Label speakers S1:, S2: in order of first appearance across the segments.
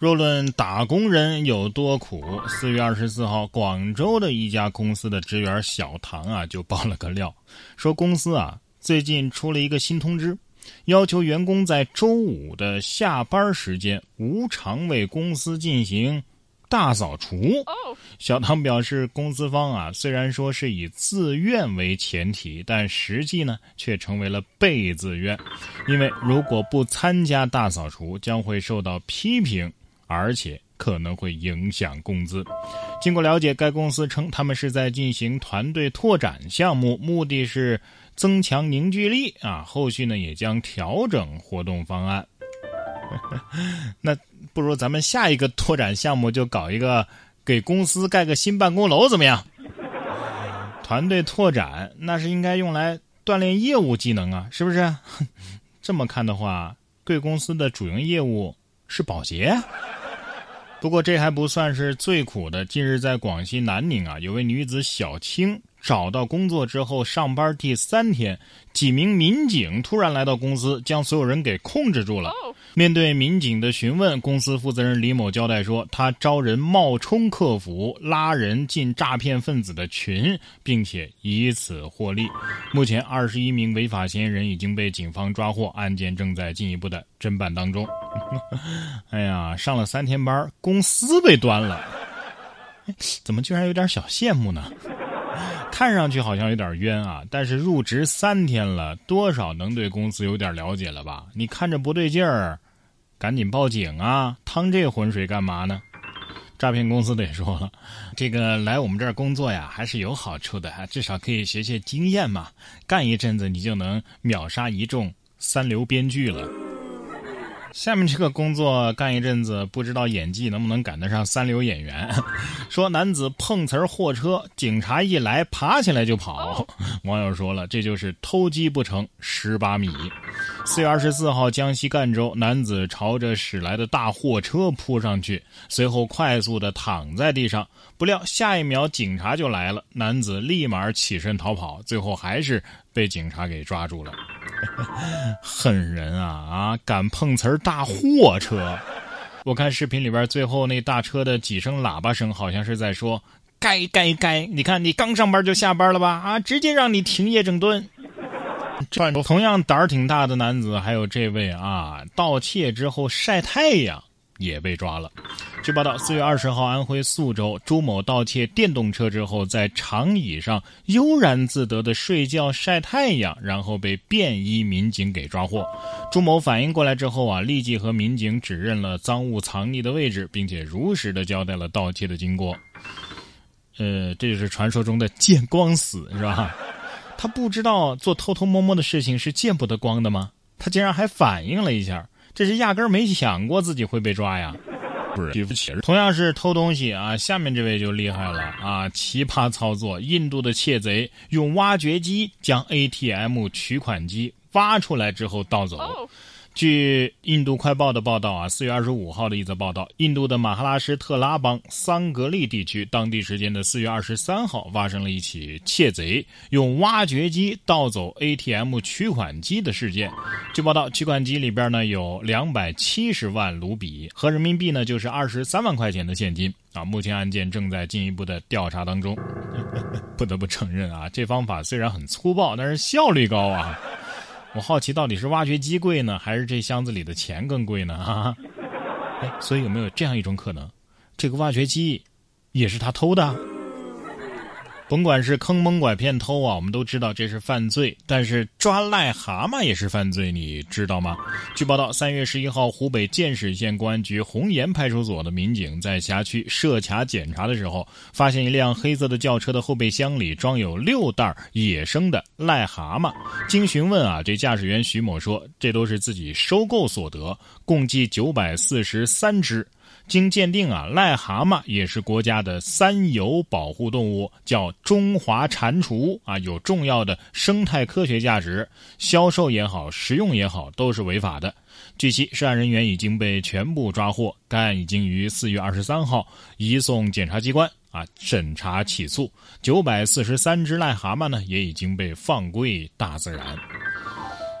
S1: 若论打工人有多苦，四月二十四号，广州的一家公司的职员小唐啊就爆了个料，说公司啊最近出了一个新通知，要求员工在周五的下班时间无偿为公司进行大扫除。小唐表示，公司方啊虽然说是以自愿为前提，但实际呢却成为了被自愿，因为如果不参加大扫除，将会受到批评。而且可能会影响工资。经过了解，该公司称他们是在进行团队拓展项目，目的是增强凝聚力啊。后续呢也将调整活动方案。那不如咱们下一个拓展项目就搞一个给公司盖个新办公楼，怎么样？团队拓展那是应该用来锻炼业务技能啊，是不是？这么看的话，贵公司的主营业务是保洁。不过这还不算是最苦的。近日，在广西南宁啊，有位女子小青找到工作之后，上班第三天，几名民警突然来到公司，将所有人给控制住了。面对民警的询问，公司负责人李某交代说，他招人冒充客服，拉人进诈骗分子的群，并且以此获利。目前，二十一名违法嫌疑人已经被警方抓获，案件正在进一步的侦办当中。哎呀，上了三天班，公司被端了，怎么居然有点小羡慕呢？看上去好像有点冤啊，但是入职三天了，多少能对公司有点了解了吧？你看着不对劲儿，赶紧报警啊！趟这浑水干嘛呢？诈骗公司得说了，这个来我们这儿工作呀，还是有好处的，至少可以学学经验嘛。干一阵子，你就能秒杀一众三流编剧了。下面这个工作干一阵子，不知道演技能不能赶得上三流演员。说男子碰瓷儿货车，警察一来，爬起来就跑。网友说了，这就是偷鸡不成蚀把米。四月二十四号，江西赣州男子朝着驶来的大货车扑上去，随后快速的躺在地上，不料下一秒警察就来了，男子立马起身逃跑，最后还是被警察给抓住了。狠人啊啊！敢碰瓷儿大货车！我看视频里边最后那大车的几声喇叭声，好像是在说：“该该该！你看你刚上班就下班了吧？啊，直接让你停业整顿。”同样胆儿挺大的男子，还有这位啊，盗窃之后晒太阳。也被抓了。据报道，四月二十号，安徽宿州朱某盗窃电动车之后，在长椅上悠然自得的睡觉晒太阳，然后被便衣民警给抓获。朱某反应过来之后啊，立即和民警指认了赃物藏匿的位置，并且如实的交代了盗窃的经过。呃，这就是传说中的见光死，是吧？他不知道做偷偷摸摸的事情是见不得光的吗？他竟然还反应了一下。这是压根儿没想过自己会被抓呀，不是？同样是偷东西啊，下面这位就厉害了啊！奇葩操作，印度的窃贼用挖掘机将 ATM 取款机挖出来之后盗走。据印度快报的报道啊，四月二十五号的一则报道，印度的马哈拉施特拉邦桑格利地区，当地时间的四月二十三号发生了一起窃贼用挖掘机盗走 ATM 取款机的事件。据报道，取款机里边呢有两百七十万卢比，合人民币呢就是二十三万块钱的现金啊。目前案件正在进一步的调查当中。不得不承认啊，这方法虽然很粗暴，但是效率高啊。我好奇，到底是挖掘机贵呢，还是这箱子里的钱更贵呢？啊，哎，所以有没有这样一种可能，这个挖掘机也是他偷的？甭管是坑蒙拐骗偷啊，我们都知道这是犯罪。但是抓癞蛤蟆也是犯罪，你知道吗？据报道，三月十一号，湖北建始县公安局红岩派出所的民警在辖区设卡检查的时候，发现一辆黑色的轿车的后备箱里装有六袋野生的癞蛤蟆。经询问啊，这驾驶员徐某说，这都是自己收购所得，共计九百四十三只。经鉴定啊，癞蛤蟆也是国家的三有保护动物，叫中华蟾蜍啊，有重要的生态科学价值，销售也好，食用也好，都是违法的。据悉，涉案人员已经被全部抓获，该案已经于四月二十三号移送检察机关啊审查起诉。九百四十三只癞蛤蟆呢，也已经被放归大自然。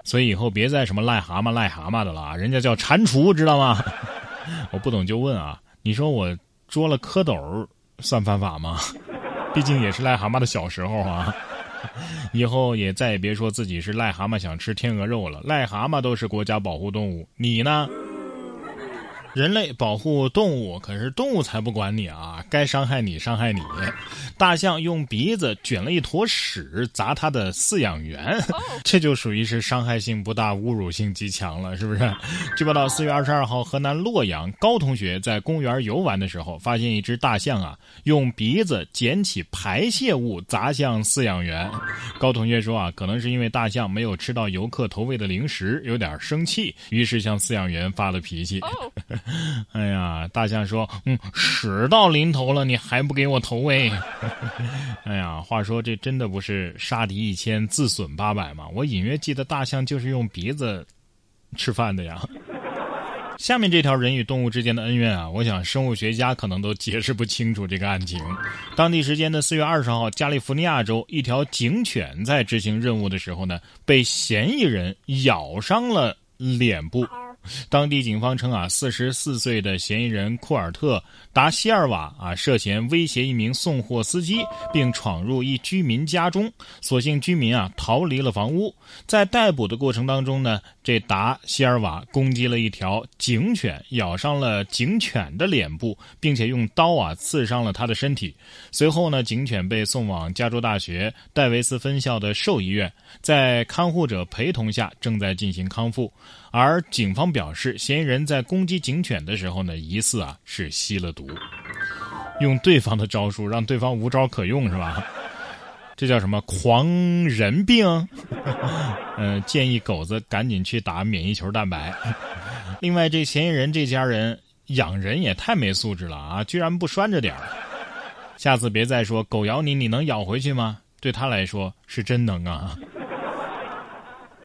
S1: 所以以后别再什么癞蛤蟆、癞蛤蟆的了，人家叫蟾蜍，知道吗？我不懂就问啊，你说我捉了蝌蚪算犯法吗？毕竟也是癞蛤蟆的小时候啊。以后也再也别说自己是癞蛤蟆想吃天鹅肉了，癞蛤蟆都是国家保护动物，你呢？人类保护动物，可是动物才不管你啊！该伤害你伤害你。大象用鼻子卷了一坨屎砸它的饲养员，这就属于是伤害性不大、侮辱性极强了，是不是？据报道，四月二十二号，河南洛阳高同学在公园游玩的时候，发现一只大象啊，用鼻子捡起排泄物砸向饲养员。高同学说啊，可能是因为大象没有吃到游客投喂的零食，有点生气，于是向饲养员发了脾气。哎呀，大象说：“嗯，屎到临头了，你还不给我投喂？” 哎呀，话说这真的不是杀敌一千自损八百吗？我隐约记得大象就是用鼻子吃饭的呀。下面这条人与动物之间的恩怨啊，我想生物学家可能都解释不清楚这个案情。当地时间的四月二十号，加利福尼亚州一条警犬在执行任务的时候呢，被嫌疑人咬伤了脸部。当地警方称啊，四十四岁的嫌疑人库尔特·达西尔瓦啊，涉嫌威胁一名送货司机，并闯入一居民家中，所幸居民啊逃离了房屋。在逮捕的过程当中呢，这达希尔瓦攻击了一条警犬，咬伤了警犬的脸部，并且用刀啊刺伤了他的身体。随后呢，警犬被送往加州大学戴维斯分校的兽医院，在看护者陪同下正在进行康复。而警方表示，嫌疑人在攻击警犬的时候呢，疑似啊是吸了毒，用对方的招数让对方无招可用，是吧？这叫什么狂人病？嗯，建议狗子赶紧去打免疫球蛋白。另外，这嫌疑人这家人养人也太没素质了啊！居然不拴着点儿。下次别再说狗咬你，你能咬回去吗？对他来说是真能啊。